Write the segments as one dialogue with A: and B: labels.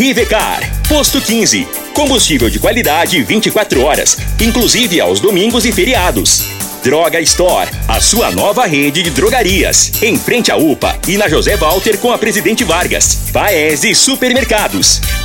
A: Rivecar, posto 15. Combustível de qualidade 24 horas, inclusive aos domingos e feriados. Droga Store, a sua nova rede de drogarias. Em frente à UPA e na José Walter com a Presidente Vargas. Paese Supermercados.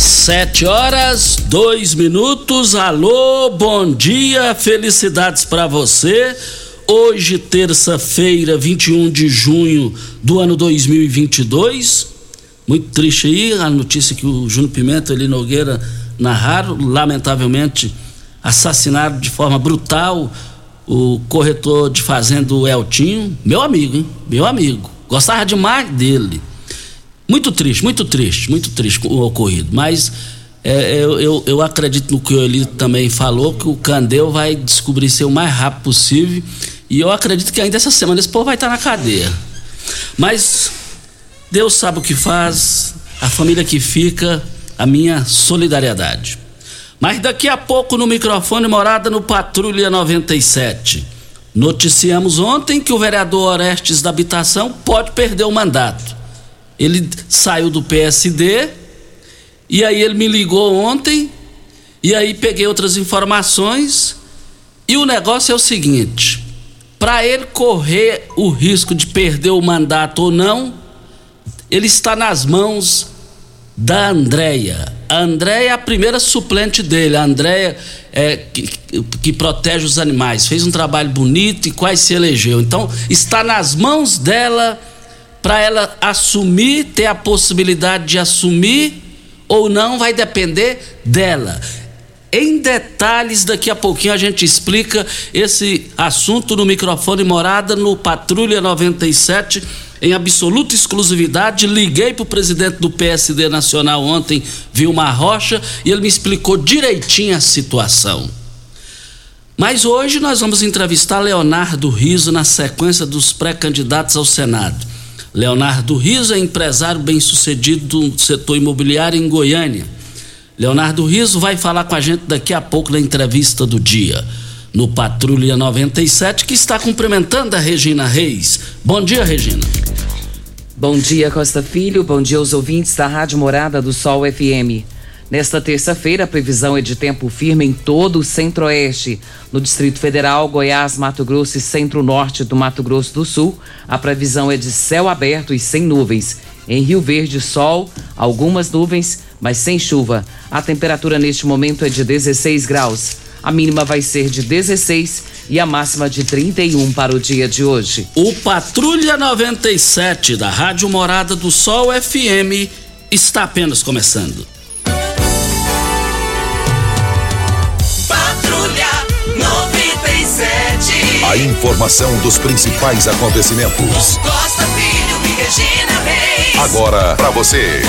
B: Sete horas, dois minutos. Alô, bom dia, felicidades para você. Hoje, terça-feira, 21 de junho do ano 2022. Muito triste aí a notícia que o Júnior Pimenta e Eli Nogueira narraram. Lamentavelmente, assassinado de forma brutal o corretor de fazenda o Eltinho. Meu amigo, hein? Meu amigo. Gostava demais dele. Muito triste, muito triste, muito triste o ocorrido. Mas é, eu, eu, eu acredito no que o Eli também falou, que o Candeu vai descobrir ser o mais rápido possível. E eu acredito que ainda essa semana esse povo vai estar na cadeia. Mas Deus sabe o que faz, a família que fica, a minha solidariedade. Mas daqui a pouco no microfone morada no Patrulha 97. Noticiamos ontem que o vereador Orestes da Habitação pode perder o mandato. Ele saiu do PSD e aí ele me ligou ontem e aí peguei outras informações e o negócio é o seguinte: para ele correr o risco de perder o mandato ou não, ele está nas mãos da Andréia. A Andréia é a primeira suplente dele. A Andréia é, que, que protege os animais. Fez um trabalho bonito e quase se elegeu. Então, está nas mãos dela para ela assumir, ter a possibilidade de assumir ou não, vai depender dela. Em detalhes, daqui a pouquinho a gente explica esse assunto no microfone morada no Patrulha 97, em absoluta exclusividade. Liguei para o presidente do PSD Nacional ontem, Vilmar Rocha, e ele me explicou direitinho a situação. Mas hoje nós vamos entrevistar Leonardo Riso na sequência dos pré-candidatos ao Senado. Leonardo Riso é empresário bem-sucedido do setor imobiliário em Goiânia. Leonardo Riso vai falar com a gente daqui a pouco na entrevista do dia. No Patrulha 97, que está cumprimentando a Regina Reis. Bom dia, Regina.
C: Bom dia, Costa Filho. Bom dia aos ouvintes da Rádio Morada do Sol FM. Nesta terça-feira, a previsão é de tempo firme em todo o centro-oeste. No Distrito Federal, Goiás, Mato Grosso e centro-norte do Mato Grosso do Sul, a previsão é de céu aberto e sem nuvens. Em Rio Verde, sol, algumas nuvens, mas sem chuva. A temperatura neste momento é de 16 graus. A mínima vai ser de 16 e a máxima de 31 para o dia de hoje.
B: O Patrulha 97 da Rádio Morada do Sol FM está apenas começando.
D: A informação dos principais acontecimentos.
E: Costa Filho e Regina Reis.
D: Agora para você.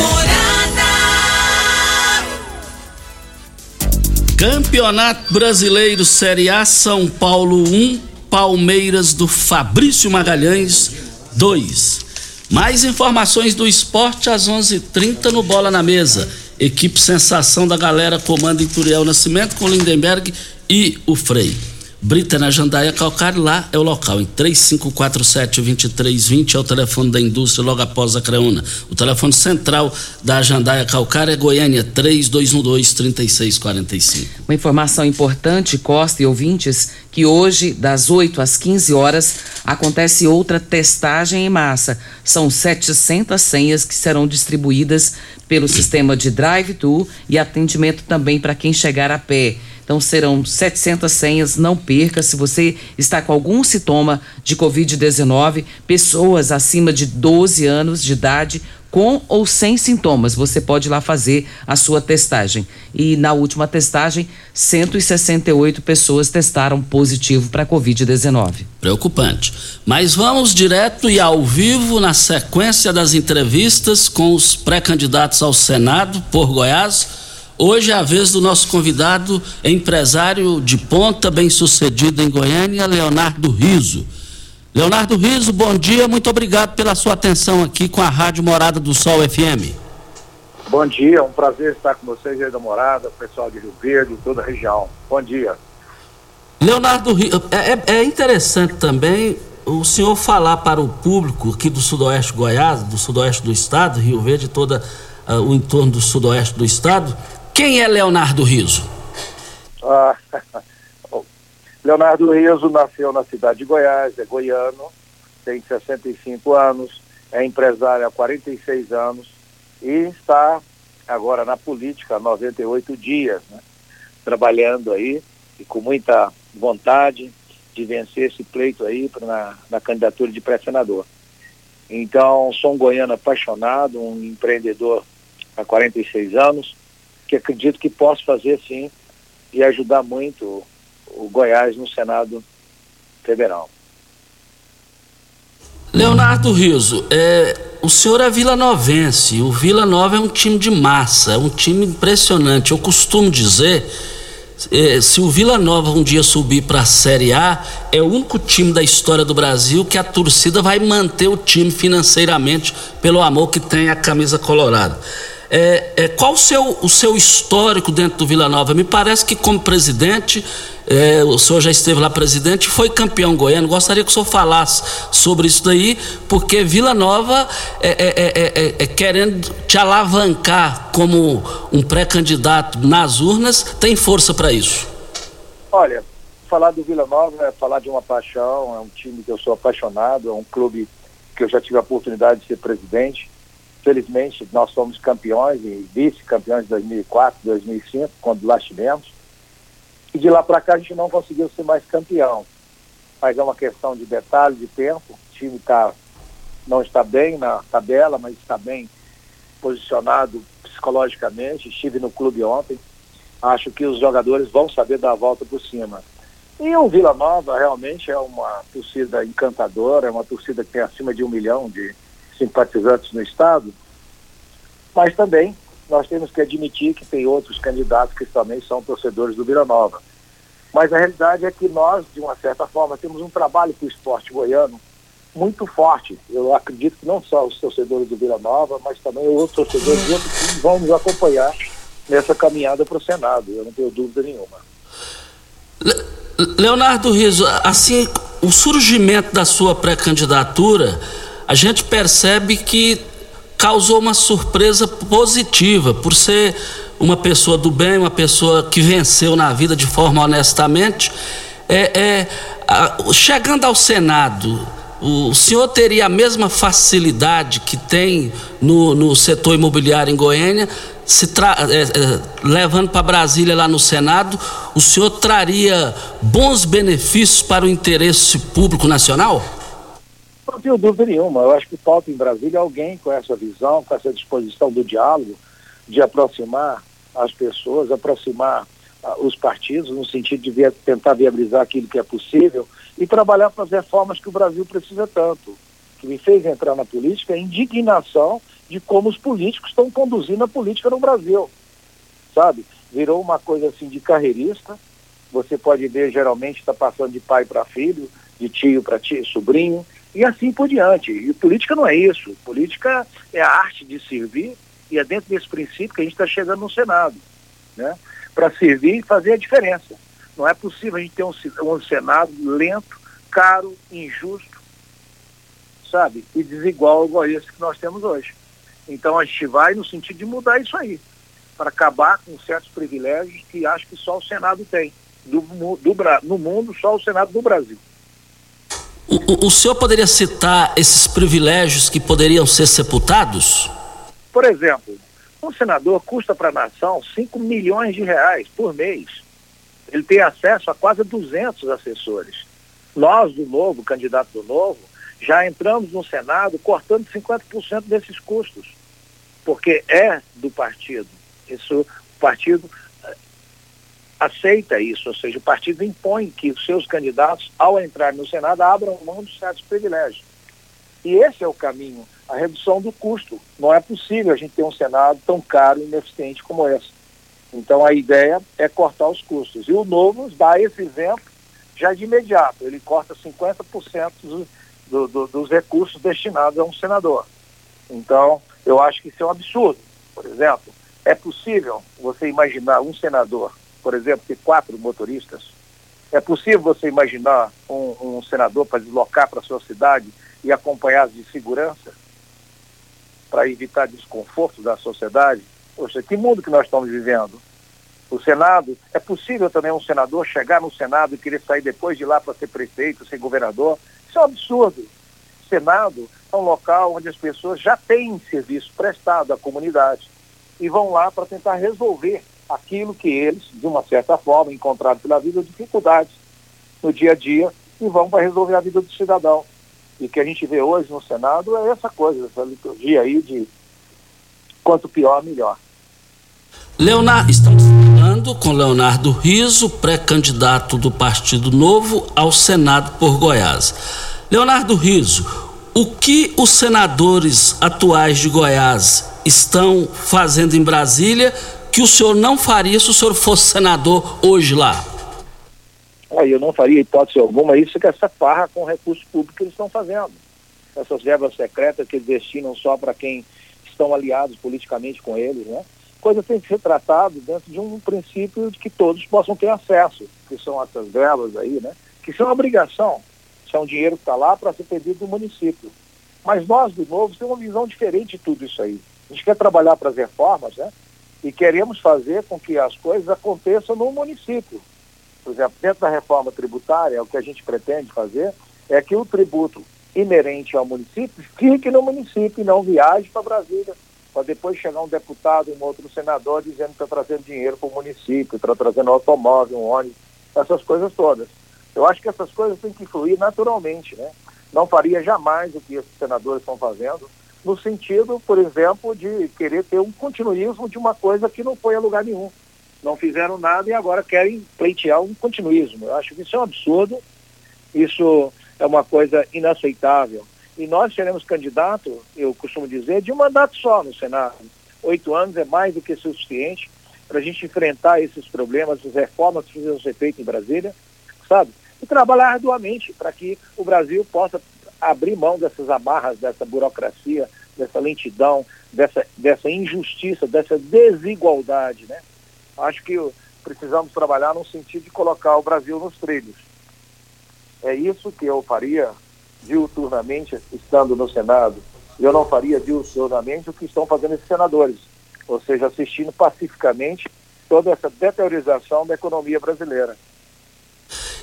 B: Campeonato Brasileiro Série A São Paulo 1, Palmeiras do Fabrício Magalhães 2. Mais informações do esporte às 11:30 h 30 no Bola na Mesa. Equipe Sensação da Galera comanda Ituriel Nascimento com Lindenberg e o Frei. Brita na Jandaia Calcário, lá é o local, em 3547-2320 é o telefone da indústria logo após a Creuna. O telefone central da Jandaia Calcário é Goiânia 3212-3645.
C: Uma informação importante, Costa e ouvintes, que hoje, das 8 às 15 horas, acontece outra testagem em massa. São 700 senhas que serão distribuídas pelo sistema de drive-thru e atendimento também para quem chegar a pé. Então serão 700 senhas, não perca. Se você está com algum sintoma de Covid-19, pessoas acima de 12 anos de idade com ou sem sintomas, você pode ir lá fazer a sua testagem. E na última testagem, 168 pessoas testaram positivo para Covid-19.
B: Preocupante. Mas vamos direto e ao vivo na sequência das entrevistas com os pré-candidatos ao Senado por Goiás. Hoje é a vez do nosso convidado, empresário de ponta, bem-sucedido em Goiânia, Leonardo Riso. Leonardo Riso, bom dia, muito obrigado pela sua atenção aqui com a Rádio Morada do Sol FM.
F: Bom dia, é um prazer estar com vocês aí da Morada, pessoal de Rio Verde, toda a região. Bom dia.
B: Leonardo Riso, é, é, é interessante também o senhor falar para o público aqui do Sudoeste Goiás, do Sudoeste do Estado, Rio Verde, todo uh, o entorno do Sudoeste do Estado, quem é Leonardo Riso?
F: Ah, Leonardo Riso nasceu na cidade de Goiás, é goiano, tem 65 anos, é empresário há 46 anos e está agora na política há 98 dias, né? trabalhando aí e com muita vontade de vencer esse pleito aí pra, na, na candidatura de pré-senador. Então, sou um goiano apaixonado, um empreendedor há 46 anos, que acredito que posso fazer sim e ajudar muito o, Goiás no Senado Federal.
B: Leonardo Riso, é, o senhor é Vila Novense. O Vila Nova é um time de massa, é um time impressionante. Eu costumo dizer, é, se o Vila Nova um dia subir para a Série A, é o único time da história do Brasil que a torcida vai manter o time financeiramente pelo amor que tem a camisa colorada. É, é, qual o seu, o seu histórico dentro do Vila Nova? Me parece que, como presidente, é, o senhor já esteve lá presidente, foi campeão goiano. Gostaria que o senhor falasse sobre isso daí, porque Vila Nova é, é, é querendo te alavancar como um pré-candidato nas urnas, tem força para isso?
F: Olha, falar do Vila Nova é falar de uma paixão, é um time que eu sou apaixonado, é um clube que eu já tive a oportunidade de ser presidente Felizmente, nós somos campeões e vice-campeões de 2004, 2005, quando lá estivemos. E de lá para cá a gente não conseguiu ser mais campeão. Mas é uma questão de detalhe, de tempo. O time tá, não está bem na tabela, mas está bem posicionado psicologicamente. Estive no clube ontem. Acho que os jogadores vão saber dar a volta por cima. E o Vila Nova realmente é uma torcida encantadora, é uma torcida que tem acima de um milhão de, simpatizantes no Estado, mas também nós temos que admitir que tem outros candidatos que também são torcedores do Vila Nova. Mas a realidade é que nós, de uma certa forma, temos um trabalho para o esporte goiano muito forte. Eu acredito que não só os torcedores do Vila Nova, mas também outros torcedores de outros times vão nos acompanhar nessa caminhada para o Senado. Eu não tenho dúvida nenhuma.
B: Leonardo Riso, assim, o surgimento da sua pré-candidatura a gente percebe que causou uma surpresa positiva por ser uma pessoa do bem, uma pessoa que venceu na vida de forma honestamente. É, é a, chegando ao Senado, o senhor teria a mesma facilidade que tem no, no setor imobiliário em Goiânia, se tra, é, é, levando para Brasília lá no Senado, o senhor traria bons benefícios para o interesse público nacional?
F: Não tenho dúvida nenhuma. Eu acho que falta em Brasília alguém com essa visão, com essa disposição do diálogo, de aproximar as pessoas, aproximar uh, os partidos, no sentido de via tentar viabilizar aquilo que é possível e trabalhar para as reformas que o Brasil precisa tanto. O que me fez entrar na política é a indignação de como os políticos estão conduzindo a política no Brasil. Sabe? Virou uma coisa assim de carreirista. Você pode ver, geralmente, está passando de pai para filho de tio para tio, sobrinho, e assim por diante. E política não é isso. Política é a arte de servir, e é dentro desse princípio que a gente está chegando no Senado, né? Para servir e fazer a diferença. Não é possível a gente ter um, um Senado lento, caro, injusto, sabe? E desigual igual esse que nós temos hoje. Então a gente vai no sentido de mudar isso aí, para acabar com certos privilégios que acho que só o Senado tem. Do, do, no mundo, só o Senado do Brasil.
B: O, o senhor poderia citar esses privilégios que poderiam ser sepultados?
F: Por exemplo, um senador custa para a nação 5 milhões de reais por mês. Ele tem acesso a quase 200 assessores. Nós, do Novo, candidato do Novo, já entramos no Senado cortando 50% desses custos, porque é do partido. Isso, o partido aceita isso, ou seja, o partido impõe que os seus candidatos, ao entrar no Senado, abram mão de certos privilégios. E esse é o caminho, a redução do custo. Não é possível a gente ter um Senado tão caro e ineficiente como esse. Então a ideia é cortar os custos. E o Novo dá esse exemplo já de imediato. Ele corta 50% dos do, do, dos recursos destinados a um senador. Então, eu acho que isso é um absurdo. Por exemplo, é possível você imaginar um senador, por exemplo, ter quatro motoristas? É possível você imaginar um, um senador para deslocar para sua cidade e acompanhar de segurança para evitar desconforto da sociedade? Poxa, que mundo que nós estamos vivendo? O Senado, é possível também um senador chegar no Senado e querer sair depois de lá para ser prefeito, ser governador? Isso é um absurdo. Senado é um local onde as pessoas já têm serviço prestado à comunidade e vão lá para tentar resolver aquilo que eles, de uma certa forma, encontraram pela vida, dificuldades no dia a dia e vão para resolver a vida do cidadão. E que a gente vê hoje no Senado é essa coisa, essa liturgia aí de quanto pior, melhor.
B: Leonardo, estamos falando com Leonardo Riso, pré-candidato do Partido Novo ao Senado por Goiás. Leonardo Riso, o que os senadores atuais de Goiás estão fazendo em Brasília que o senhor não faria se o senhor fosse senador hoje lá?
F: Ah, eu não faria hipótese alguma isso que essa farra com recursos públicos que eles estão fazendo. Essas verbas secretas que eles destinam só para quem estão aliados politicamente com eles, né? coisa tem que ser tratada dentro de um princípio de que todos possam ter acesso, que são essas verbas aí, né? Que são obrigação, um dinheiro que está lá para ser pedido do município. Mas nós, do Novo, temos uma visão diferente de tudo isso aí. A gente quer trabalhar para as reformas, né? E queremos fazer com que as coisas aconteçam no município. Por exemplo, dentro da reforma tributária, o que a gente pretende fazer é que o tributo inerente ao município fique no município e não viaje para Brasília para depois chegar um deputado, um outro senador dizendo que está trazendo dinheiro para o município, está trazendo um automóvel, um ônibus, essas coisas todas. Eu acho que essas coisas têm que fluir naturalmente, né? Não faria jamais o que esses senadores estão fazendo, no sentido, por exemplo, de querer ter um continuismo de uma coisa que não foi a lugar nenhum. Não fizeram nada e agora querem pleitear um continuismo. Eu acho que isso é um absurdo, isso é uma coisa inaceitável. E nós seremos candidato, eu costumo dizer, de um mandato só no Senado. Oito anos é mais do que suficiente para a gente enfrentar esses problemas, essas reformas que precisam ser feitas em Brasília, sabe? E trabalhar arduamente para que o Brasil possa abrir mão dessas amarras, dessa burocracia, dessa lentidão, dessa, dessa injustiça, dessa desigualdade, né? Acho que precisamos trabalhar no sentido de colocar o Brasil nos trilhos. É isso que eu faria diuturnamente estando no Senado. Eu não faria diuturnamente o que estão fazendo esses senadores, ou seja, assistindo pacificamente toda essa deteriorização da economia brasileira.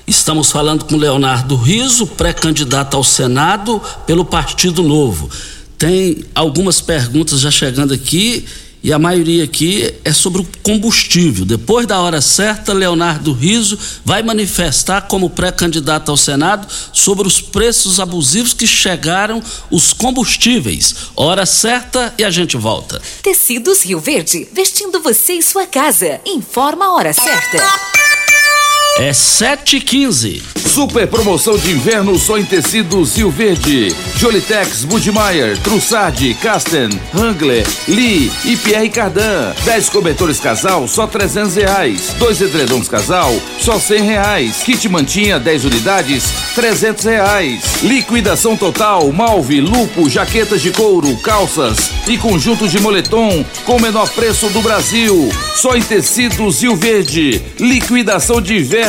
B: Estamos falando com Leonardo Riso, pré-candidato ao Senado pelo Partido Novo. Tem algumas perguntas já chegando aqui e a maioria aqui é sobre o combustível. Depois da hora certa, Leonardo Riso vai manifestar como pré-candidato ao Senado sobre os preços abusivos que chegaram os combustíveis. Hora certa e a gente volta.
G: Tecidos Rio Verde, vestindo você e sua casa. Informa a hora certa.
B: É 7h15.
H: Super promoção de inverno só em tecidos Rio Verde. Jolitex, Budmeier, Trussardi, Casten, Hangler, Lee e Pierre Cardan. 10 cobertores casal, só 300 reais. Dois edredons casal, só 100 reais. Kit mantinha, 10 unidades, trezentos reais. Liquidação total, malve, lupo, jaquetas de couro, calças e conjuntos de moletom com menor preço do Brasil. Só em tecidos Rio Verde. Liquidação de inverno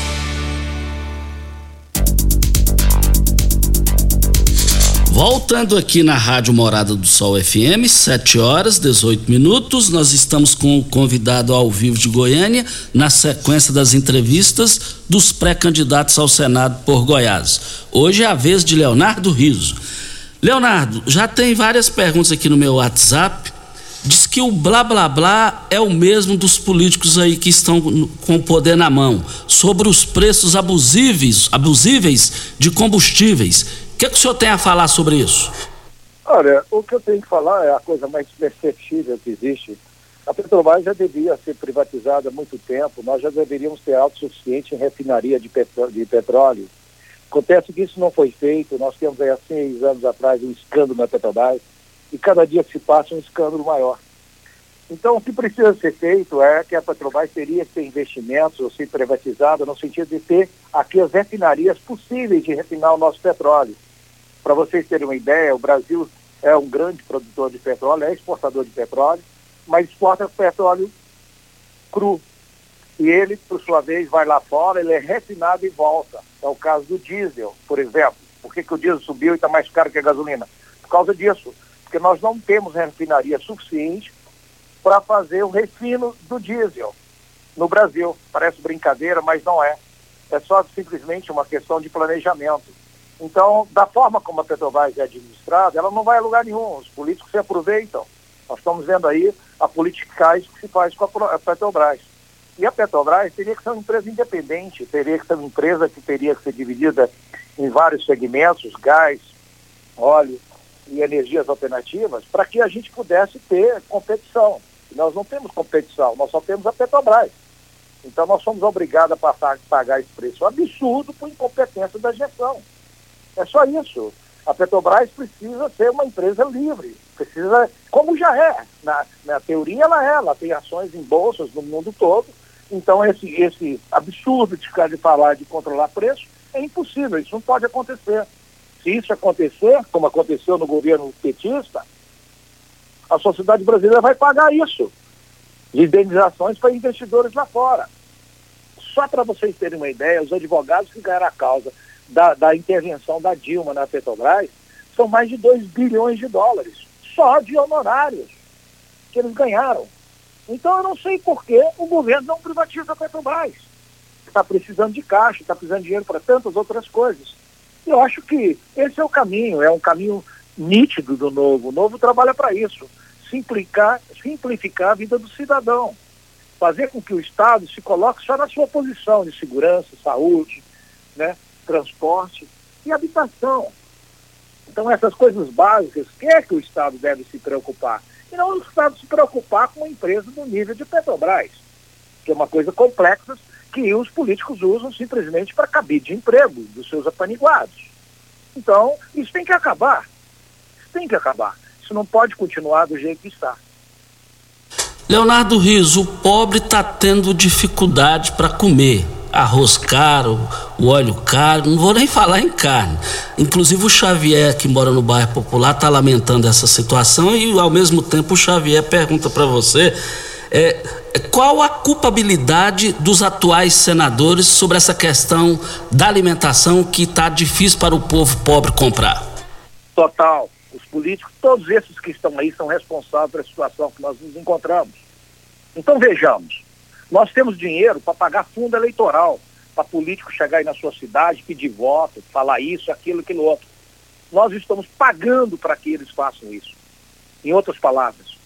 B: Voltando aqui na Rádio Morada do Sol FM, 7 horas 18 minutos. Nós estamos com o convidado ao vivo de Goiânia, na sequência das entrevistas dos pré-candidatos ao Senado por Goiás. Hoje é a vez de Leonardo Riso. Leonardo, já tem várias perguntas aqui no meu WhatsApp. Diz que o blá blá blá é o mesmo dos políticos aí que estão com o poder na mão, sobre os preços abusíveis, abusíveis de combustíveis. Que, que o senhor tem a falar sobre isso?
F: Olha, o que eu tenho que falar é a coisa mais perceptível que existe. A Petrobras já devia ser privatizada há muito tempo, nós já deveríamos ter autossuficiente em refinaria de, petró de petróleo. Acontece que isso não foi feito, nós temos aí há seis anos atrás um escândalo na Petrobras, e cada dia que se passa um escândalo maior. Então, o que precisa ser feito é que a Petrobras teria que ter investimentos ou ser privatizada no sentido de ter aqui as refinarias possíveis de refinar o nosso petróleo. Para vocês terem uma ideia, o Brasil é um grande produtor de petróleo, é exportador de petróleo, mas exporta petróleo cru. E ele, por sua vez, vai lá fora, ele é refinado e volta. É o caso do diesel, por exemplo. Por que, que o diesel subiu e está mais caro que a gasolina? Por causa disso. Porque nós não temos refinaria suficiente para fazer o refino do diesel no Brasil. Parece brincadeira, mas não é. É só simplesmente uma questão de planejamento. Então, da forma como a Petrobras é administrada, ela não vai a lugar nenhum. Os políticos se aproveitam. Nós estamos vendo aí a politicagem que se faz com a Petrobras. E a Petrobras teria que ser uma empresa independente, teria que ser uma empresa que teria que ser dividida em vários segmentos, gás, óleo e energias alternativas, para que a gente pudesse ter competição. Nós não temos competição, nós só temos a Petrobras. Então nós somos obrigados a passar, pagar esse preço absurdo por incompetência da gestão. É só isso. A Petrobras precisa ser uma empresa livre, precisa, como já é, na, na teoria ela é, ela tem ações em bolsas no mundo todo, então esse, esse absurdo de ficar de falar de controlar preço É impossível, isso não pode acontecer. Se isso acontecer, como aconteceu no governo petista, a sociedade brasileira vai pagar isso de indenizações para investidores lá fora. Só para vocês terem uma ideia, os advogados que ganharam a causa da, da intervenção da Dilma na Petrobras são mais de 2 bilhões de dólares, só de honorários que eles ganharam. Então eu não sei por que o governo não privatiza a Petrobras. Está precisando de caixa, está precisando de dinheiro para tantas outras coisas. Eu acho que esse é o caminho, é um caminho nítido do novo. O novo trabalha para isso, simplificar, simplificar a vida do cidadão, fazer com que o Estado se coloque só na sua posição de segurança, saúde, né, transporte e habitação. Então essas coisas básicas, que é que o Estado deve se preocupar? E não o Estado se preocupar com uma empresa do nível de Petrobras, que é uma coisa complexa que os políticos usam simplesmente para cabide de emprego dos seus apaniguados. Então, isso tem que acabar. Isso tem que acabar. Isso não pode continuar do jeito que está.
B: Leonardo Riso, o pobre está tendo dificuldade para comer. Arroz caro, o óleo caro, não vou nem falar em carne. Inclusive o Xavier, que mora no bairro Popular, está lamentando essa situação e ao mesmo tempo o Xavier pergunta para você é, qual a culpabilidade dos atuais senadores sobre essa questão da alimentação que está difícil para o povo pobre comprar?
F: Total. Os políticos, todos esses que estão aí, são responsáveis pela situação que nós nos encontramos. Então vejamos, nós temos dinheiro para pagar fundo eleitoral, para político chegar aí na sua cidade, pedir voto, falar isso, aquilo, aquilo outro. Nós estamos pagando para que eles façam isso. Em outras palavras,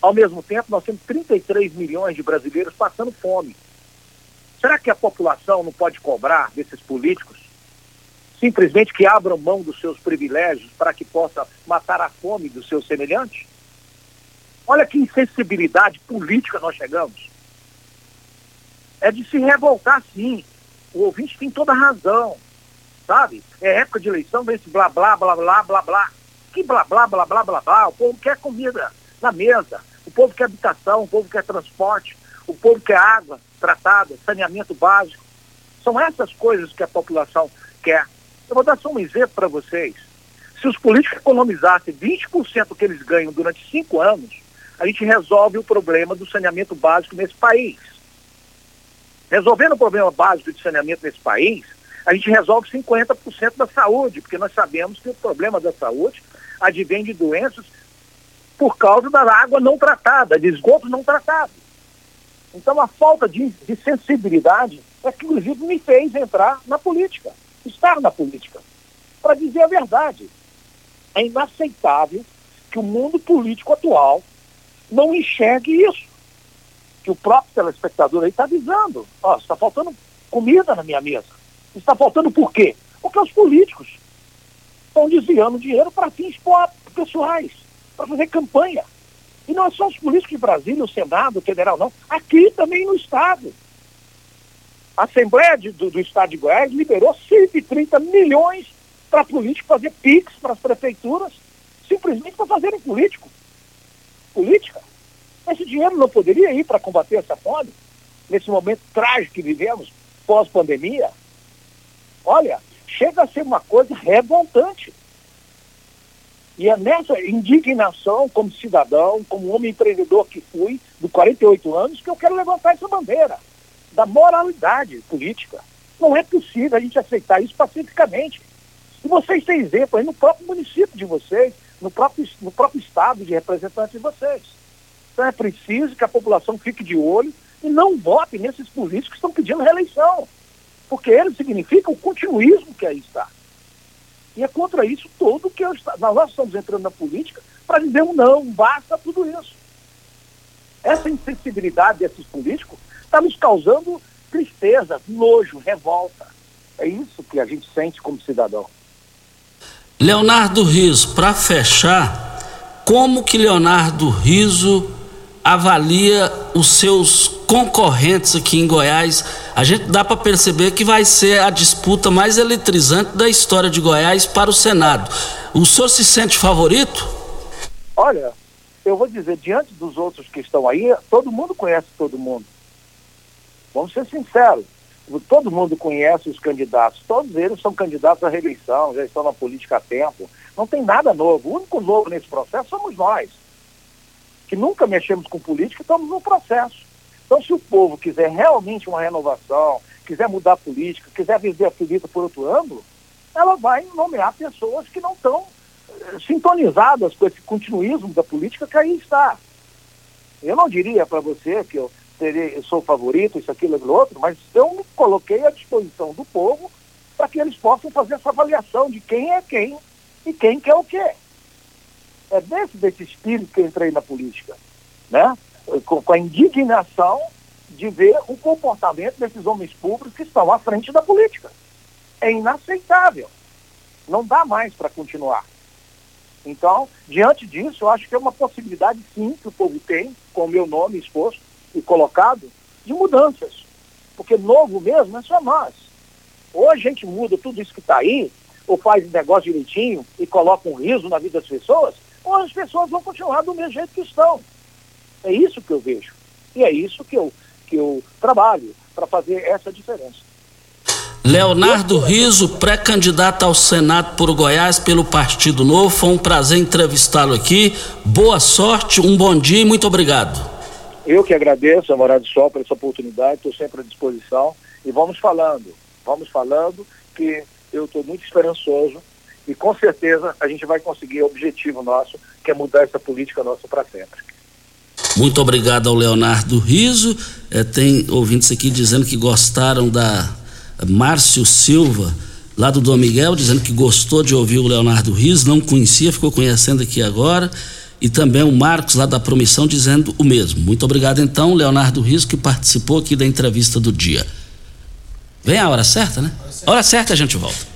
F: ao mesmo tempo, nós temos 33 milhões de brasileiros passando fome. Será que a população não pode cobrar desses políticos simplesmente que abram mão dos seus privilégios para que possa matar a fome dos seus semelhantes? Olha que insensibilidade política nós chegamos. É de se revoltar, sim. O ouvinte tem toda a razão, sabe? É época de eleição, vem esse blá, blá, blá, blá, blá, blá. Que blá, blá, blá, blá, blá, blá. O povo quer comida na mesa. O povo quer habitação, o povo quer transporte, o povo quer água tratada, saneamento básico. São essas coisas que a população quer. Eu vou dar só um exemplo para vocês. Se os políticos economizassem 20% do que eles ganham durante cinco anos, a gente resolve o problema do saneamento básico nesse país. Resolvendo o problema básico de saneamento nesse país, a gente resolve 50% da saúde, porque nós sabemos que o problema da saúde advém de doenças por causa da água não tratada, de esgoto não tratado. Então a falta de, de sensibilidade é que inclusive me fez entrar na política, estar na política. Para dizer a verdade, é inaceitável que o mundo político atual não enxergue isso. Que o próprio telespectador aí está avisando. Ó, está faltando comida na minha mesa. Está faltando por quê? Porque os políticos estão desviando dinheiro para fins pessoais para fazer campanha. E não é só os políticos de Brasília, o Senado, o Federal, não. Aqui também no Estado. A Assembleia de, do, do, Estado de Goiás liberou 130 milhões para políticos fazer PIX para as prefeituras, simplesmente para fazerem político. Política. Esse dinheiro não poderia ir para combater essa fome, nesse momento trágico que vivemos, pós-pandemia? Olha, chega a ser uma coisa revoltante. E é nessa indignação, como cidadão, como homem empreendedor que fui, de 48 anos, que eu quero levantar essa bandeira da moralidade política. Não é possível a gente aceitar isso pacificamente. E vocês têm exemplo aí no próprio município de vocês, no próprio, no próprio estado de representantes de vocês. Então é preciso que a população fique de olho e não vote nesses políticos que estão pedindo reeleição. Porque eles significam o continuismo que aí está. E é contra isso todo que nós estamos entrando na política para dizer um não, basta tudo isso. Essa insensibilidade desses políticos está nos causando tristeza, nojo, revolta. É isso que a gente sente como cidadão.
B: Leonardo Riso, para fechar, como que Leonardo Riso avalia os seus concorrentes aqui em Goiás, a gente dá para perceber que vai ser a disputa mais eletrizante da história de Goiás para o Senado. O senhor se sente favorito?
F: Olha, eu vou dizer, diante dos outros que estão aí, todo mundo conhece todo mundo. Vamos ser sinceros. todo mundo conhece os candidatos, todos eles são candidatos à reeleição, já estão na política há tempo. Não tem nada novo. O único novo nesse processo somos nós, que nunca mexemos com política, estamos no processo. Então, se o povo quiser realmente uma renovação, quiser mudar a política, quiser viver a política por outro ângulo, ela vai nomear pessoas que não estão eh, sintonizadas com esse continuismo da política que aí está. Eu não diria para você que eu, terei, eu sou favorito, isso, aquilo, aquilo outro, mas eu me coloquei à disposição do povo para que eles possam fazer essa avaliação de quem é quem e quem quer o quê. É desse, desse espírito que eu entrei na política, né? com, com a indignação de ver o comportamento desses homens públicos que estão à frente da política. É inaceitável. Não dá mais para continuar. Então, diante disso, eu acho que é uma possibilidade sim que o povo tem, com o meu nome exposto e colocado, de mudanças. Porque novo mesmo é só nós. Ou a gente muda tudo isso que está aí, ou faz o negócio direitinho e coloca um riso na vida das pessoas, ou as pessoas vão continuar do mesmo jeito que estão. É isso que eu vejo. E é isso que eu, que eu trabalho para fazer essa diferença.
B: Leonardo Riso, pré-candidato ao Senado por Goiás pelo Partido Novo. Foi um prazer entrevistá-lo aqui. Boa sorte, um bom dia e muito obrigado.
F: Eu que agradeço a Morada do Sol por essa oportunidade, estou sempre à disposição. E vamos falando, vamos falando que eu estou muito esperançoso e com certeza a gente vai conseguir o objetivo nosso, que é mudar essa política nossa para sempre.
B: Muito obrigado ao Leonardo Riso. É, tem ouvintes aqui dizendo que gostaram da Márcio Silva, lá do Dom Miguel, dizendo que gostou de ouvir o Leonardo Riso, não conhecia, ficou conhecendo aqui agora. E também o Marcos, lá da Promissão, dizendo o mesmo. Muito obrigado, então, Leonardo Riso, que participou aqui da entrevista do dia. Vem a hora certa, né? Hora certa a gente volta.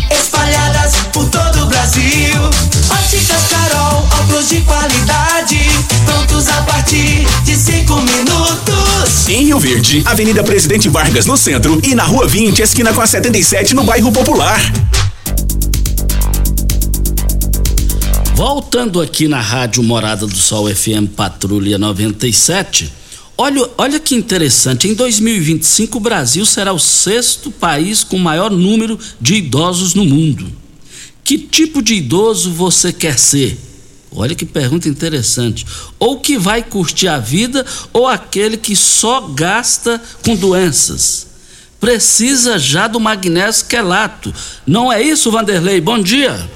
E: espalhadas por todo o Brasil. Óticas Carol, óculos de qualidade, prontos a partir de cinco minutos.
I: Em Rio Verde, Avenida Presidente Vargas no centro e na Rua 20, esquina com a 77 no bairro Popular.
B: Voltando aqui na Rádio Morada do Sol FM Patrulha 97, olha, olha que interessante. Em 2025, o Brasil será o sexto país com maior número de idosos no mundo. que tipo de idoso você quer ser? Olha que pergunta interessante. Ou que vai curtir a vida ou aquele que só gasta com doenças? Precisa já do magnésio quelato. Não é isso, Vanderlei? Bom dia.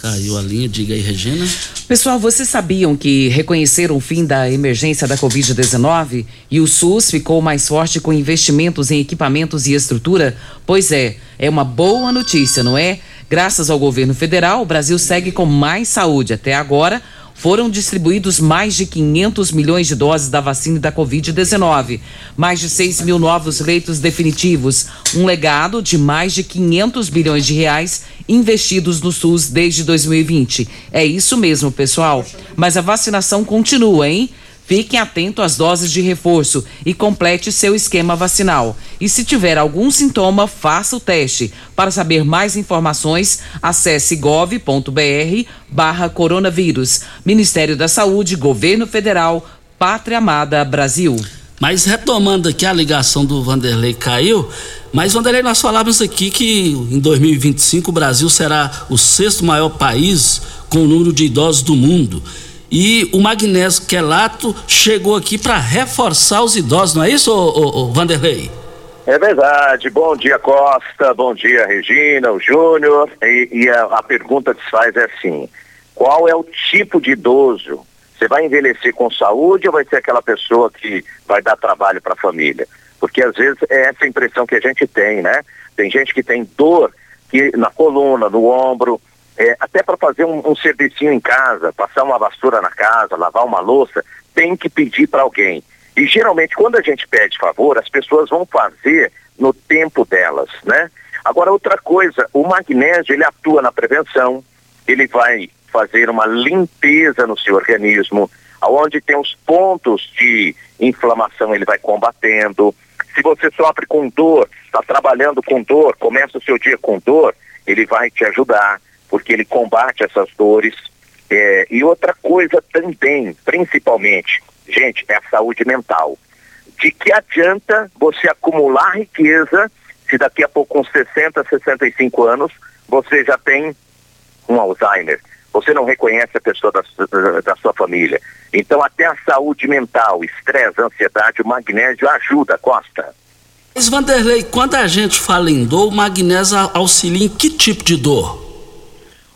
B: Caiu a linha, diga aí, Regina.
C: Pessoal, vocês sabiam que reconheceram o fim da emergência da Covid-19 e o SUS ficou mais forte com investimentos em equipamentos e estrutura? Pois é, é uma boa notícia, não é? Graças ao governo federal, o Brasil segue com mais saúde. Até agora, foram distribuídos mais de 500 milhões de doses da vacina da Covid-19, mais de 6 mil novos leitos definitivos, um legado de mais de 500 bilhões de reais investidos no SUS desde 2020. É isso mesmo, pessoal. Mas a vacinação continua, hein? Fiquem atentos às doses de reforço e complete seu esquema vacinal. E se tiver algum sintoma, faça o teste. Para saber mais informações, acesse gov.br barra coronavírus. Ministério da Saúde, Governo Federal, Pátria Amada Brasil.
B: Mas retomando aqui a ligação do Vanderlei caiu, mas Vanderlei nós falávamos aqui que em 2025 o Brasil será o sexto maior país com o número de idosos do mundo. E o magnésio quelato chegou aqui para reforçar os idosos, não é isso, ô, ô, Vanderlei?
J: É verdade. Bom dia, Costa. Bom dia, Regina, o Júnior. E, e a, a, pergunta que se faz é assim: qual é o tipo de idoso? Você vai envelhecer com saúde ou vai ser aquela pessoa que vai dar trabalho para a família? Porque às vezes é essa impressão que a gente tem, né? Tem gente que tem dor que, na coluna, no ombro, é, até para fazer um, um em casa, passar uma vassoura na casa, lavar uma louça, tem que pedir para alguém. E geralmente quando a gente pede favor, as pessoas vão fazer no tempo delas, né? Agora outra coisa, o magnésio ele atua na prevenção, ele vai fazer uma limpeza no seu organismo, aonde tem os pontos de inflamação ele vai combatendo. Se você sofre com dor, está trabalhando com dor, começa o seu dia com dor, ele vai te ajudar porque ele combate essas dores. É, e outra coisa também, principalmente, gente, é a saúde mental. De que adianta você acumular riqueza se daqui a pouco, com 60, 65 anos, você já tem um Alzheimer? Você não reconhece a pessoa da, da sua família. Então, até a saúde mental, estresse, ansiedade, o magnésio ajuda, Costa.
B: Mas, Vanderlei, quando a gente fala em dor, o magnésio auxilia em que tipo de dor?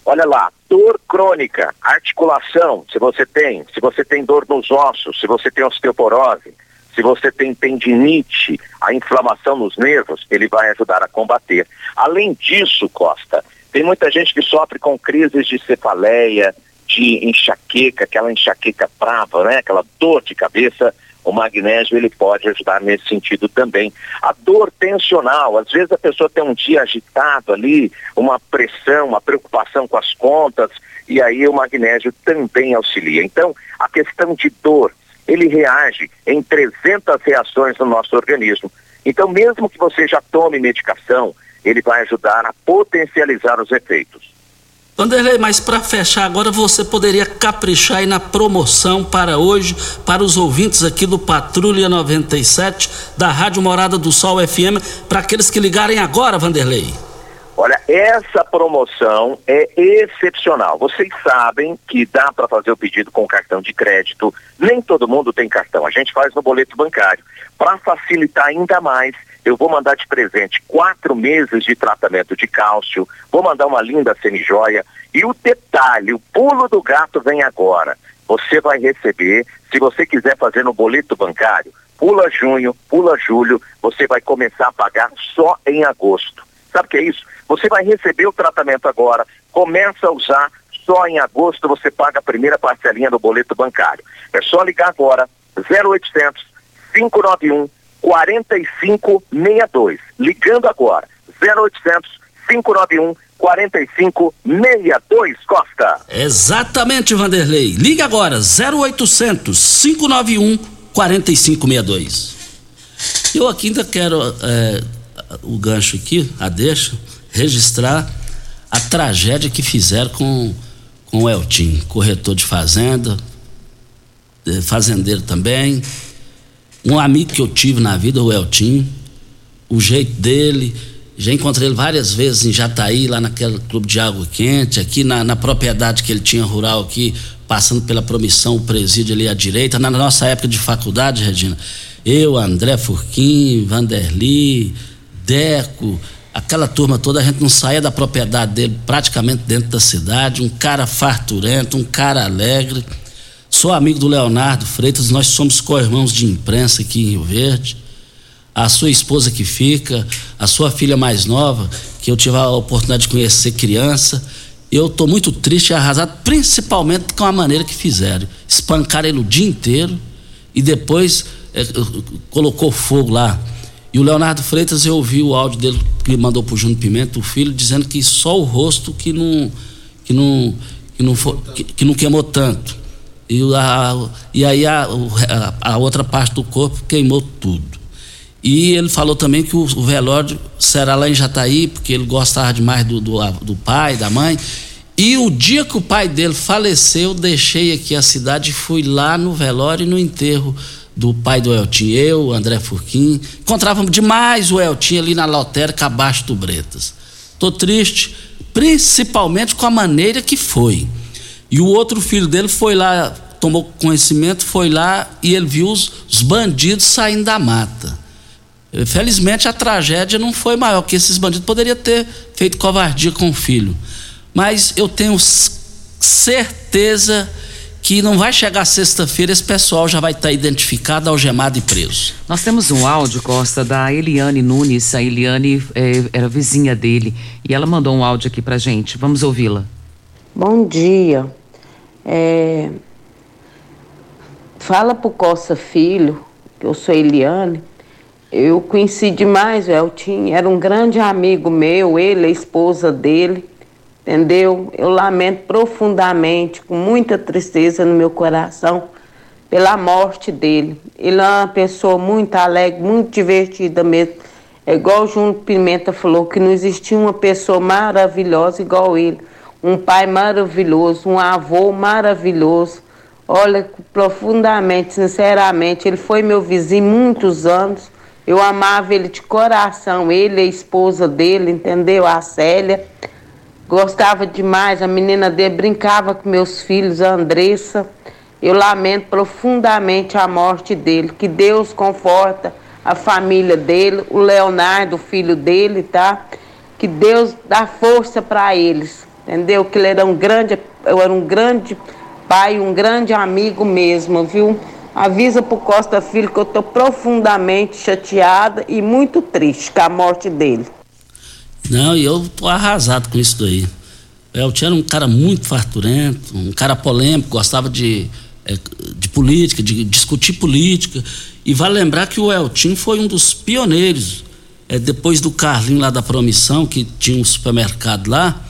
J: Olha lá, dor crônica, articulação, se você tem, se você tem dor nos ossos, se você tem osteoporose, se você tem tendinite, a inflamação nos nervos, ele vai ajudar a combater. Além disso, Costa, tem muita gente que sofre com crises de cefaleia, de enxaqueca, aquela enxaqueca brava, né? Aquela dor de cabeça o magnésio ele pode ajudar nesse sentido também. A dor tensional, às vezes a pessoa tem um dia agitado ali, uma pressão, uma preocupação com as contas, e aí o magnésio também auxilia. Então, a questão de dor, ele reage em 300 reações no nosso organismo. Então, mesmo que você já tome medicação, ele vai ajudar a potencializar os efeitos.
B: Vanderlei, mas para fechar agora, você poderia caprichar aí na promoção para hoje, para os ouvintes aqui do Patrulha 97, da Rádio Morada do Sol FM, para aqueles que ligarem agora, Vanderlei.
J: Olha, essa promoção é excepcional. Vocês sabem que dá para fazer o pedido com cartão de crédito. Nem todo mundo tem cartão, a gente faz no boleto bancário. Para facilitar ainda mais, eu vou mandar de presente quatro meses de tratamento de cálcio, vou mandar uma linda semijoia e o detalhe, o pulo do gato vem agora. Você vai receber, se você quiser fazer no boleto bancário, pula junho, pula julho, você vai começar a pagar só em agosto. Sabe o que é isso? Você vai receber o tratamento agora, começa a usar, só em agosto você paga a primeira parcelinha do boleto bancário. É só ligar agora, 0800 591 4562. Ligando agora, 0800 591 4562 Costa.
B: Exatamente, Vanderlei. Liga agora, 0800 591 4562. Eu aqui ainda quero é, o gancho aqui, a deixa, registrar a tragédia que fizeram com, com o Eltim, corretor de fazenda, é, fazendeiro também, um amigo que eu tive na vida, o Eltim, o jeito dele, Já encontrei ele várias vezes em Jataí, lá naquele clube de água quente, aqui na, na propriedade que ele tinha rural aqui, passando pela promissão, o presídio ali à direita. Na nossa época de faculdade, Regina, eu, André Furquim, Vanderli, Deco, aquela turma toda, a gente não saía da propriedade dele, praticamente dentro da cidade. Um cara farturento, um cara alegre. Sou amigo do Leonardo Freitas, nós somos co-irmãos de imprensa aqui em Rio Verde a sua esposa que fica, a sua filha mais nova, que eu tive a oportunidade de conhecer criança. Eu estou muito triste e arrasado, principalmente com a maneira que fizeram. Espancaram ele o dia inteiro e depois é, colocou fogo lá. E o Leonardo Freitas, eu ouvi o áudio dele que mandou pro Júnior Pimenta, o filho, dizendo que só o rosto que não, que não, que não, que, que não queimou tanto. E, a, e aí a, a, outra parte do corpo queimou tudo. E ele falou também que o, velório será lá em Jataí, porque ele gostava demais do, do, do pai, da mãe. E o dia que o pai dele faleceu, deixei aqui a cidade e fui lá no velório e no enterro do pai do Eltim. Eu, André Furquim. Encontrávamos demais o Eltim ali na lotérica abaixo do Bretas. Tô triste, principalmente com a maneira que foi. E o outro filho dele foi lá, tomou conhecimento, foi lá e ele viu os, os bandidos saindo da mata. Felizmente a tragédia não foi maior, que esses bandidos poderiam ter feito covardia com o filho. Mas eu tenho certeza que não vai chegar sexta-feira, esse pessoal já vai estar identificado, algemado e preso.
C: Nós temos um áudio, Costa, da Eliane Nunes. A Eliane é, era vizinha dele e ela mandou um áudio aqui pra gente. Vamos ouvi-la.
K: Bom dia. É... Fala pro Costa Filho, que eu sou Eliane eu conheci demais o Eltim, era um grande amigo meu, ele, a esposa dele, entendeu? Eu lamento profundamente, com muita tristeza no meu coração, pela morte dele. Ele é uma pessoa muito alegre, muito divertida mesmo. É igual o Júnior Pimenta falou, que não existia uma pessoa maravilhosa igual ele. Um pai maravilhoso, um avô maravilhoso. Olha, profundamente, sinceramente, ele foi meu vizinho muitos anos eu amava ele de coração, ele, a esposa dele, entendeu? A Célia. Gostava demais, a menina dele brincava com meus filhos, a Andressa. Eu lamento profundamente a morte dele. Que Deus conforta a família dele, o Leonardo, o filho dele, tá? Que Deus dá força para eles, entendeu? Que ele era um grande, eu era um grande pai, um grande amigo mesmo, viu? Avisa pro Costa Filho que eu estou profundamente chateada e muito triste com a morte dele.
B: Não, e eu tô arrasado com isso daí. O Elton era um cara muito farturento, um cara polêmico, gostava de, é, de política, de discutir política. E vale lembrar que o Elton foi um dos pioneiros. É, depois do Carlinho lá da Promissão, que tinha um supermercado lá,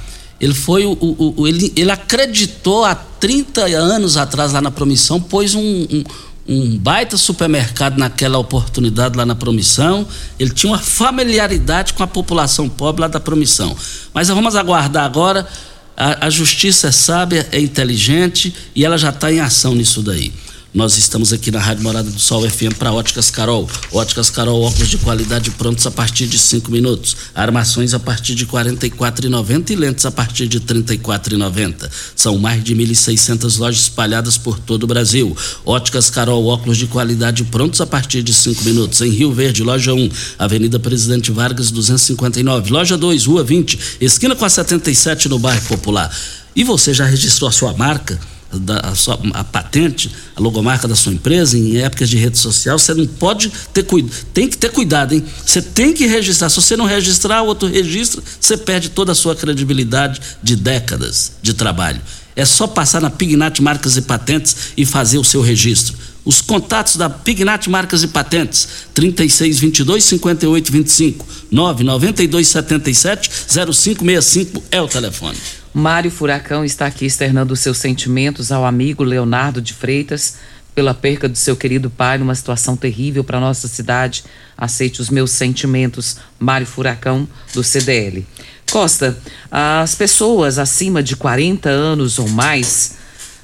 B: ele foi o, o, o ele, ele acreditou há 30 anos atrás lá na Promissão, pôs um, um um baita supermercado naquela oportunidade lá na Promissão. Ele tinha uma familiaridade com a população pobre lá da Promissão. Mas vamos aguardar agora. A, a justiça é sábia, é inteligente e ela já está em ação nisso daí. Nós estamos aqui na Rádio Morada do Sol FM para Óticas Carol. Óticas Carol, óculos de qualidade prontos a partir de 5 minutos. Armações a partir de R$ 44,90 e lentes a partir de R$ 34,90. São mais de 1.600 lojas espalhadas por todo o Brasil. Óticas Carol, óculos de qualidade prontos a partir de 5 minutos. Em Rio Verde, loja 1, Avenida Presidente Vargas 259. Loja 2, Rua 20, esquina com a 77 no bairro Popular. E você já registrou a sua marca? Da, a, sua, a, patente, a logomarca da sua empresa em épocas de rede social, você não pode ter cuidado, tem que ter cuidado, hein? Você tem que registrar. Se você não registrar, o outro registra, você perde toda a sua credibilidade de décadas de trabalho. É só passar na Pignat Marcas e Patentes e fazer o seu registro. Os contatos da Pignat Marcas e Patentes, 3622 5825 992 77 0565 é o telefone.
C: Mário Furacão está aqui externando seus sentimentos ao amigo Leonardo de Freitas pela perca do seu querido pai numa situação terrível para nossa cidade. Aceite os meus sentimentos, Mário Furacão, do CDL. Costa, as pessoas acima de 40 anos ou mais,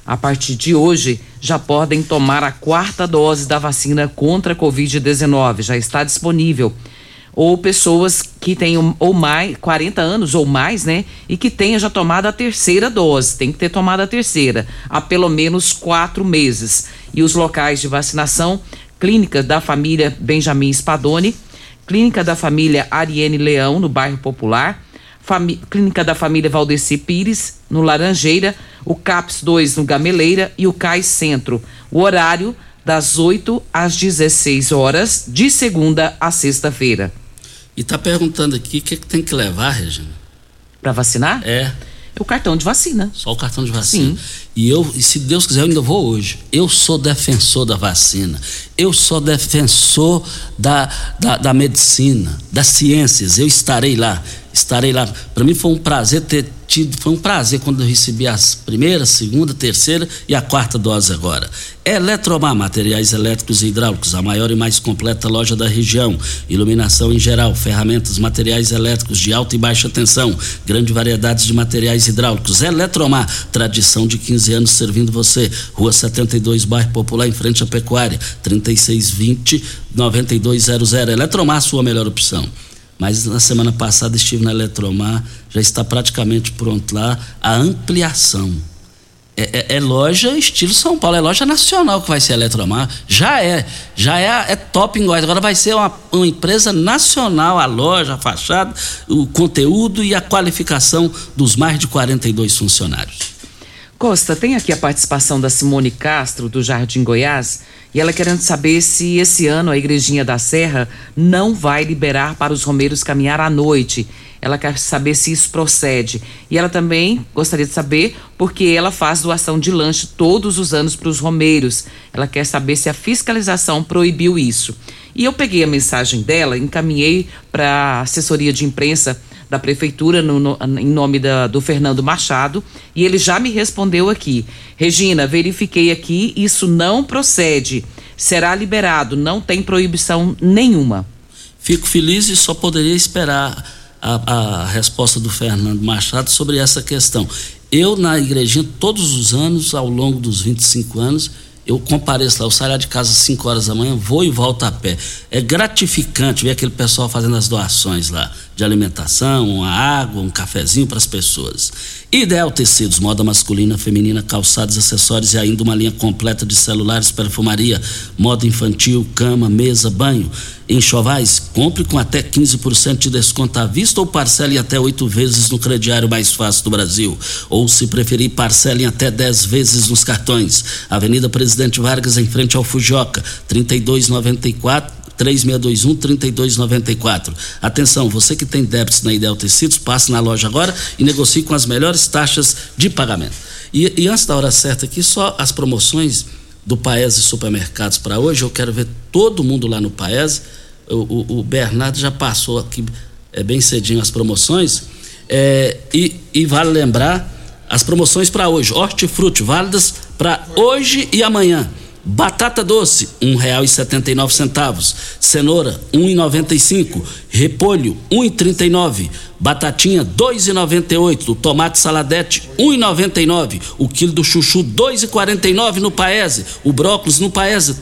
C: a partir de hoje, já podem tomar a quarta dose da vacina contra a Covid-19. Já está disponível ou pessoas que tenham ou mais 40 anos ou mais, né, e que tenha já tomado a terceira dose, tem que ter tomado a terceira há pelo menos quatro meses. E os locais de vacinação, clínica da família Benjamin Spadoni, clínica da família Ariane Leão no bairro Popular, clínica da família Valdeci Pires no Laranjeira, o CAPS 2 no Gameleira e o CAIS Centro. O horário das 8 às 16 horas, de segunda a sexta-feira.
B: E tá perguntando aqui o que, que tem que levar, Regina?
C: Para vacinar?
B: É.
C: O cartão de vacina.
B: Só o cartão de vacina. Sim. E eu, e se Deus quiser, eu ainda vou hoje. Eu sou defensor da vacina. Eu sou defensor da, da, da medicina, das ciências. Eu estarei lá. Estarei lá. Para mim foi um prazer ter tido, foi um prazer quando eu recebi as primeira, segunda, terceira e a quarta dose agora. Eletromar, materiais elétricos e hidráulicos, a maior e mais completa loja da região. Iluminação em geral, ferramentas, materiais elétricos de alta e baixa tensão, grande variedade de materiais hidráulicos. Eletromar, tradição de 15 anos servindo você. Rua 72, bairro Popular, em frente à Pecuária, 3620 9200. Eletromar, sua melhor opção mas na semana passada estive na Eletromar, já está praticamente pronto lá a ampliação. É, é, é, loja estilo São Paulo, é loja nacional que vai ser a Eletromar. Já é, já é, é top em Goiás. Agora vai ser uma, uma empresa nacional, a loja, a fachada, o conteúdo e a qualificação dos mais de 42 funcionários.
C: Costa, tem aqui a participação da Simone Castro, do Jardim Goiás, e ela querendo saber se esse ano a Igrejinha da Serra não vai liberar para os romeiros caminhar à noite. Ela quer saber se isso procede. E ela também gostaria de saber porque ela faz doação de lanche todos os anos para os romeiros. Ela quer saber se a fiscalização proibiu isso. E eu peguei a mensagem dela, encaminhei para a assessoria de imprensa da prefeitura no, no, em nome da, do Fernando Machado e ele já me respondeu aqui. Regina, verifiquei aqui, isso não procede. Será liberado, não tem proibição nenhuma.
B: Fico feliz e só poderia esperar a, a resposta do Fernando Machado sobre essa questão. Eu, na igrejinha, todos os anos, ao longo dos 25 anos, eu compareço lá, eu saio lá de casa às 5 horas da manhã, vou e volto a pé. É gratificante ver aquele pessoal fazendo as doações lá de alimentação, uma água, um cafezinho para as pessoas. Ideal Tecidos, moda masculina, feminina, calçados, acessórios e ainda uma linha completa de celulares, perfumaria, moda infantil, cama, mesa, banho. Enxovais, compre com até 15% de desconto à vista ou parcele até oito vezes no crediário mais fácil do Brasil. Ou, se preferir, parcele até 10 vezes nos cartões. Avenida Presidente Vargas, em frente ao Fujoca, 3294 3621 3294. Atenção, você que tem débitos na Ideal Tecidos, passe na loja agora e negocie com as melhores taxas de pagamento. E, e antes da hora certa aqui, só as promoções do Paese Supermercados para hoje. Eu quero ver todo mundo lá no Paese. O, o, o Bernardo já passou aqui é, bem cedinho as promoções. É, e, e vale lembrar as promoções para hoje. Hortifruti válidas para hoje e amanhã. Batata doce, nove centavos. Cenoura, noventa e cinco. Repolho, trinta e nove. Batatinha, dois noventa e oito. Tomate saladete, e nove. O quilo do chuchu, e nove no Paese. O brócolis no Paese,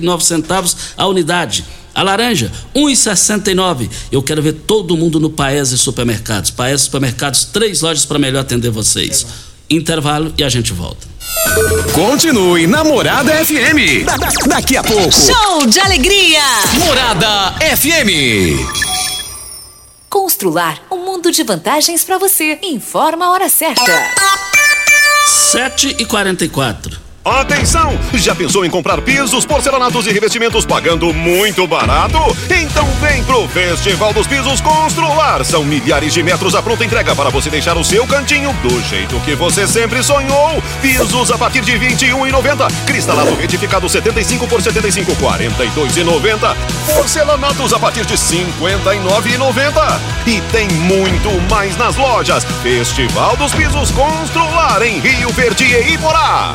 B: nove centavos a unidade. A laranja, 1,69. Eu quero ver todo mundo no Paese Supermercados. Paese Supermercados, três lojas para melhor atender vocês. Intervalo e a gente volta.
D: Continue Namorada FM. Da, da, daqui a pouco.
L: Show de alegria.
D: Morada FM.
G: Constrular um mundo de vantagens para você. Informa a hora certa.
B: 7 e 44
M: Atenção! Já pensou em comprar pisos, porcelanatos e revestimentos pagando muito barato? Então vem pro Festival dos Pisos Constrular. São milhares de metros à pronta entrega para você deixar o seu cantinho do jeito que você sempre sonhou. Pisos a partir de R$ 21,90. Cristalado retificado 75 por 75, R$ 42,90. Porcelanatos a partir de R$ 59,90. E tem muito mais nas lojas. Festival dos Pisos Constrular em Rio Verde e Iporá.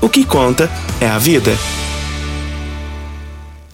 N: O que conta é a vida.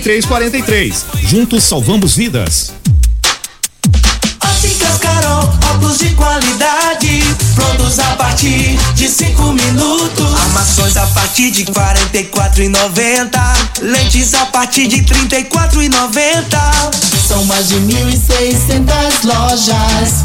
O: 4343. Juntos salvamos vidas.
E: Óticas Carol, óculos de qualidade, prontos a partir de 5 minutos. Armações a partir de 44,90. Lentes a partir de 34,90. São mais de 1.600 lojas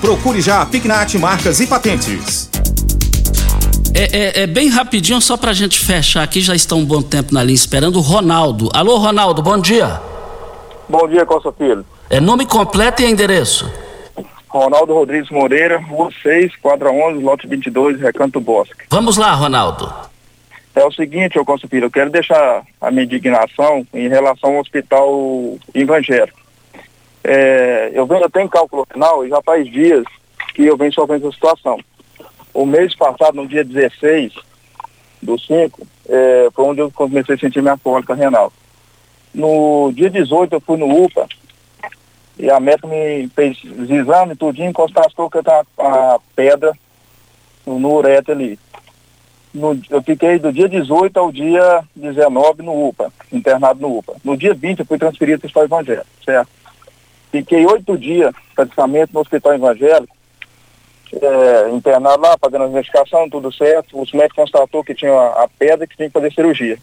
P: procure já a Pignat Marcas e Patentes.
B: É, é, é, bem rapidinho, só pra gente fechar aqui, já está um bom tempo na linha esperando o Ronaldo. Alô, Ronaldo, bom dia.
Q: Bom dia, Costa Filho.
B: É nome completo e endereço?
Q: Ronaldo Rodrigues Moreira, Rua 6, quadra 11, lote 22, Recanto Bosque.
B: Vamos lá, Ronaldo.
Q: É o seguinte, ô Costa Filho, eu quero deixar a minha indignação em relação ao hospital evangélico. É, eu venho até em cálculo final e já faz dias que eu venho sofrendo essa situação. O mês passado, no dia 16 do 5, é, foi onde eu comecei a sentir minha cólica renal. No dia 18 eu fui no UPA e a médica me fez os exames, tudinho, constatou que eu tava a pedra no, no uretra ali. No, eu fiquei do dia 18 ao dia 19 no UPA, internado no UPA. No dia 20 eu fui transferido para o Evangélico, certo? Fiquei oito dias praticamente no Hospital Evangélico, é, internado lá, fazendo a investigação, tudo certo. Os médicos constatou que tinha a, pedra que tinha que fazer cirurgia.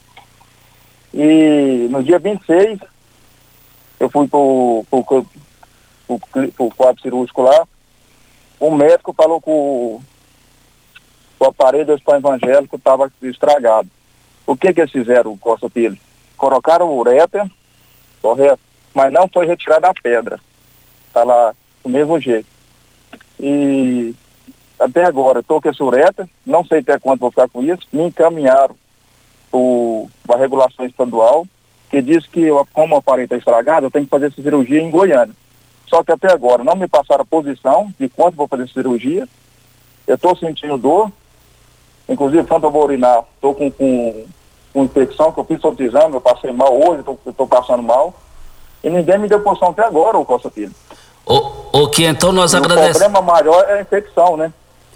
Q: E no dia 26, eu fui para o quadro cirúrgico lá. O médico falou que o, o aparelho do hospital evangélico estava estragado. O que que eles fizeram, Costa Filho? Colocaram o ureter, correto? Mas não foi retirada a pedra. Está lá do mesmo jeito. E até agora estou com essa uretra, não sei até quando vou ficar com isso, me encaminharam para a regulação estadual, que diz que eu, como o aparelho está estragado, eu tenho que fazer essa cirurgia em Goiânia. Só que até agora não me passaram a posição de quanto vou fazer cirurgia. Eu estou sentindo dor, inclusive quando eu vou urinar, estou com, com, com, infecção, que eu fiz outro exame, eu passei mal hoje, estou passando mal. E ninguém me deu posição até agora, o Costa Filho.
B: O, o que então nós agradecemos.
Q: O problema maior é a infecção, né?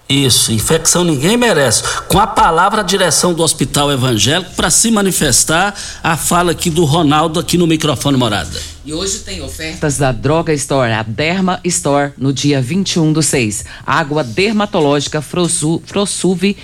B: Isso, infecção ninguém merece. Com a palavra a direção do Hospital Evangélico para se manifestar a fala aqui do Ronaldo aqui no microfone morada.
C: E hoje tem ofertas da Droga Store, a Derma Store, no dia 21 do 6. Água dermatológica Frosu, Frosuve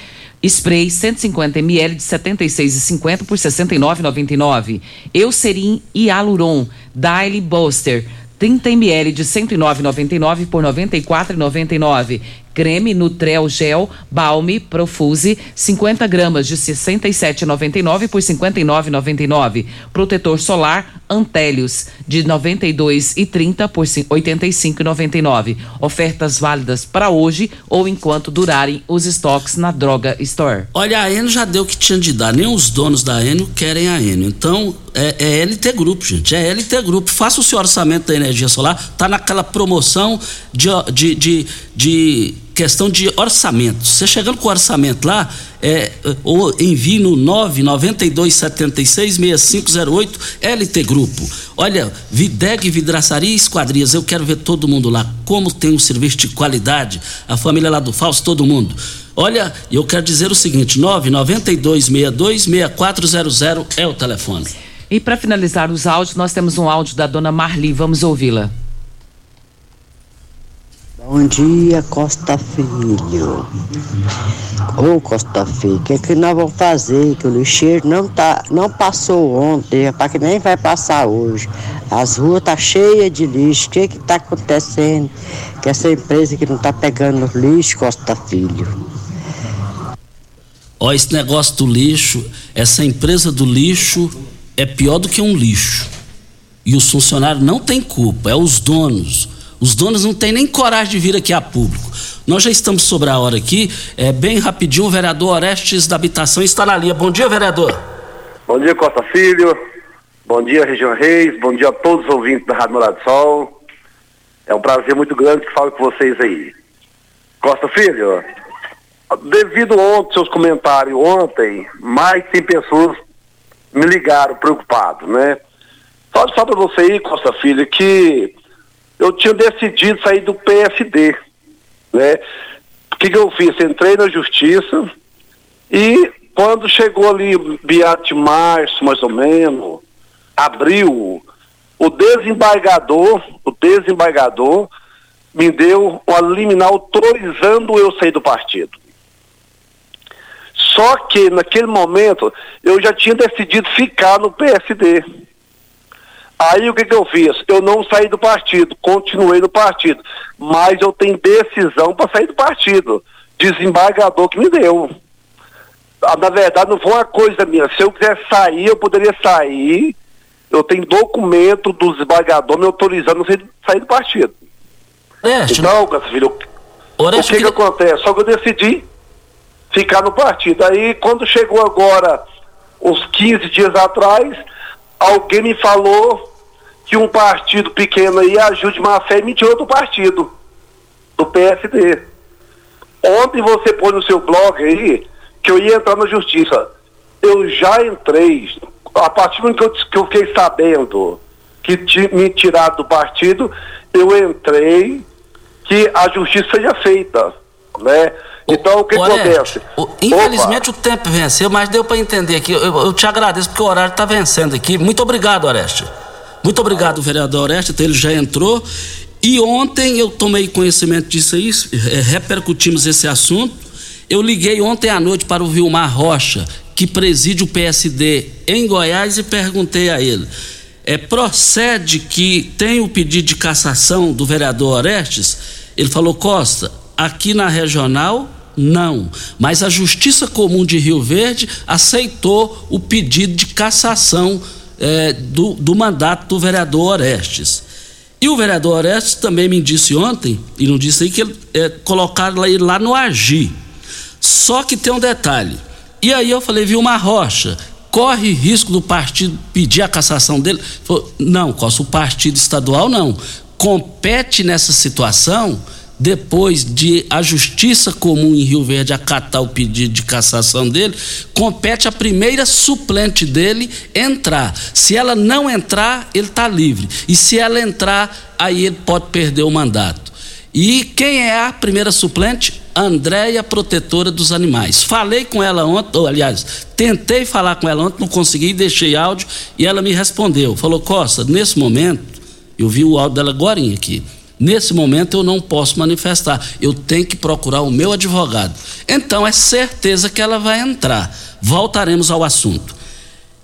C: Spray 150 ml de 76,50 por 69,99. Eucerin Hialuron Daily Buster 30 ml de 109,99 por 94,99. Creme Nutrel Gel Balme Profuse 50 gramas de 67,99 por 59,99. Protetor solar Antélios de 92,30 por 85,99. Ofertas válidas para hoje ou enquanto durarem os estoques na Droga Store.
B: Olha, a Enio já deu o que tinha de dar. Nem os donos da Enio querem a Enio. Então, é, é LT Grupo, gente. É LT Grupo. Faça o seu orçamento da energia solar. Tá naquela promoção de, de, de, de questão de orçamento. Você chegando com o orçamento lá, é, ou envie no 992766508 LT Grupo. Olha, Videg Vidraçaria e Esquadrias, eu quero ver todo mundo lá. Como tem um serviço de qualidade, a família lá do Fausto, todo mundo. Olha, eu quero dizer o seguinte: 992626400 é o telefone.
C: E para finalizar os áudios, nós temos um áudio da dona Marli. Vamos ouvi-la.
R: Bom dia, Costa Filho. Ô Costa Filho, o que, que nós vamos fazer? Que o lixeiro não, tá, não passou ontem, para que nem vai passar hoje. As ruas tá cheias de lixo. O que que tá acontecendo? Que essa empresa que não tá pegando lixo, Costa Filho.
B: Ó, esse negócio do lixo, essa empresa do lixo é pior do que um lixo. E os funcionários não têm culpa, é os donos. Os donos não têm nem coragem de vir aqui a público. Nós já estamos sobre a hora aqui. É bem rapidinho, o vereador Orestes da Habitação está na linha. Bom dia, vereador.
S: Bom dia, Costa Filho. Bom dia, Região Reis. Bom dia a todos os ouvintes da Rádio Morado do Sol. É um prazer muito grande que falo com vocês aí. Costa Filho, devido ontem, seus comentários ontem, mais de 100 pessoas me ligaram preocupados, né? Só, só para você aí, Costa Filho, que eu tinha decidido sair do PSD, né? O que, que eu fiz? Entrei na justiça e quando chegou ali meados de março, mais ou menos, abril, o desembargador, o desembargador me deu uma liminar autorizando eu sair do partido. Só que naquele momento eu já tinha decidido ficar no PSD. Aí o que, que eu fiz? Eu não saí do partido, continuei no partido. Mas eu tenho decisão para sair do partido. Desembargador que me deu. Ah, Na verdade, não foi uma coisa minha. Se eu quiser sair, eu poderia sair. Eu tenho documento do desembargador me autorizando a sair, do partido. então, Castilho, o que, que acontece? Só que eu decidi ficar no partido. Aí, quando chegou agora, uns 15 dias atrás, alguém me falou que um partido pequeno aí, ajude má fé, me tirou do partido, do PSD. Ontem você pôs no seu blog aí que eu ia entrar na justiça. Eu já entrei. A partir do momento que eu, que eu fiquei sabendo que me tiraram do partido, eu entrei que a justiça seja feita. Né? Então o que
B: Oreste,
S: acontece?
B: Infelizmente o tempo venceu, mas deu para entender aqui. Eu, eu te agradeço porque o horário está vencendo aqui. Muito obrigado, Oreste. Muito obrigado, vereador Oreste. Ele já entrou. E ontem eu tomei conhecimento disso aí, eh, repercutimos esse assunto. Eu liguei ontem à noite para o Vilmar Rocha, que preside o PSD em Goiás, e perguntei a ele: é, procede que tem o pedido de cassação do vereador Orestes? Ele falou: Costa, aqui na regional não, mas a Justiça Comum de Rio Verde aceitou o pedido de cassação eh, do, do mandato do vereador Orestes. E o vereador Orestes também me disse ontem, e não disse aí, que ele eh, colocaram ele lá no Agi. Só que tem um detalhe. E aí eu falei, viu uma rocha, corre risco do partido pedir a cassação dele? Ele Falou, não, Costa, o partido estadual não. Compete nessa situação, depois de a Justiça Comum em Rio Verde acatar o pedido de cassação dele, compete a primeira suplente dele entrar. Se ela não entrar, ele está livre. E se ela entrar, aí ele pode perder o mandato. E quem é a primeira suplente? Andréia, protetora dos animais. Falei com ela ontem, ou, aliás, tentei falar com ela ontem, não consegui, deixei áudio e ela me respondeu. Falou, Costa, nesse momento, eu vi o áudio dela agora aqui. Nesse momento eu não posso manifestar, eu tenho que procurar o meu advogado. Então é certeza que ela vai entrar. Voltaremos ao assunto.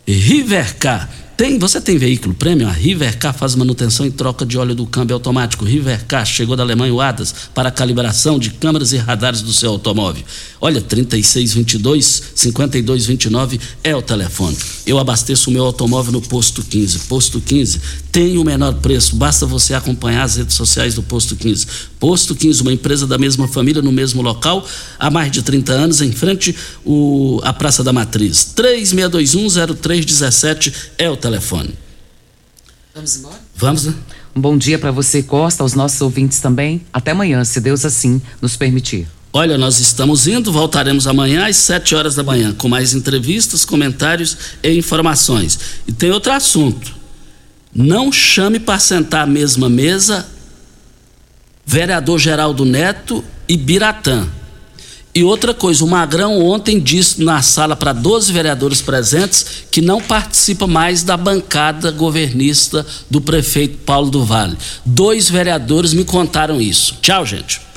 B: Rivercar tem, você tem veículo prêmio? A Rivercar faz manutenção e troca de óleo do câmbio automático. Rivercar chegou da Alemanha o ADAS para calibração de câmeras e radares do seu automóvel. Olha, 3622 5229 é o telefone. Eu abasteço o meu automóvel no Posto 15. Posto 15 tem o menor preço, basta você acompanhar as redes sociais do Posto 15. Posto 15, uma empresa da mesma família no mesmo local, há mais de 30 anos, em frente o, à Praça da Matriz. 36210317 é o telefone.
C: Vamos embora?
B: Vamos, né?
C: Um bom dia para você, Costa, aos nossos ouvintes também. Até amanhã, se Deus assim nos permitir.
B: Olha, nós estamos indo, voltaremos amanhã às 7 horas da manhã, com mais entrevistas, comentários e informações. E tem outro assunto. Não chame para sentar à mesma mesa vereador Geraldo Neto e Biratã. E outra coisa, o Magrão ontem disse na sala para 12 vereadores presentes que não participa mais da bancada governista do prefeito Paulo do Vale. Dois vereadores me contaram isso. Tchau, gente.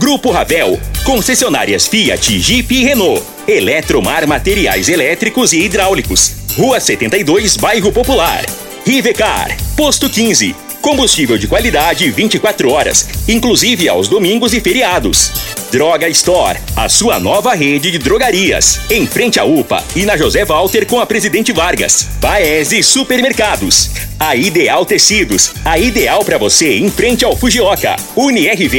A: Grupo Ravel. Concessionárias Fiat, Jeep e Renault. Eletromar Materiais Elétricos e Hidráulicos. Rua 72, Bairro Popular. Rivecar. Posto 15. Combustível de qualidade 24 horas, inclusive aos domingos e feriados. Droga Store, a sua nova rede de drogarias. Em frente à UPA e na José Walter com a Presidente Vargas. Paese Supermercados. A Ideal Tecidos, a ideal para você em frente ao Fujioka. UniRV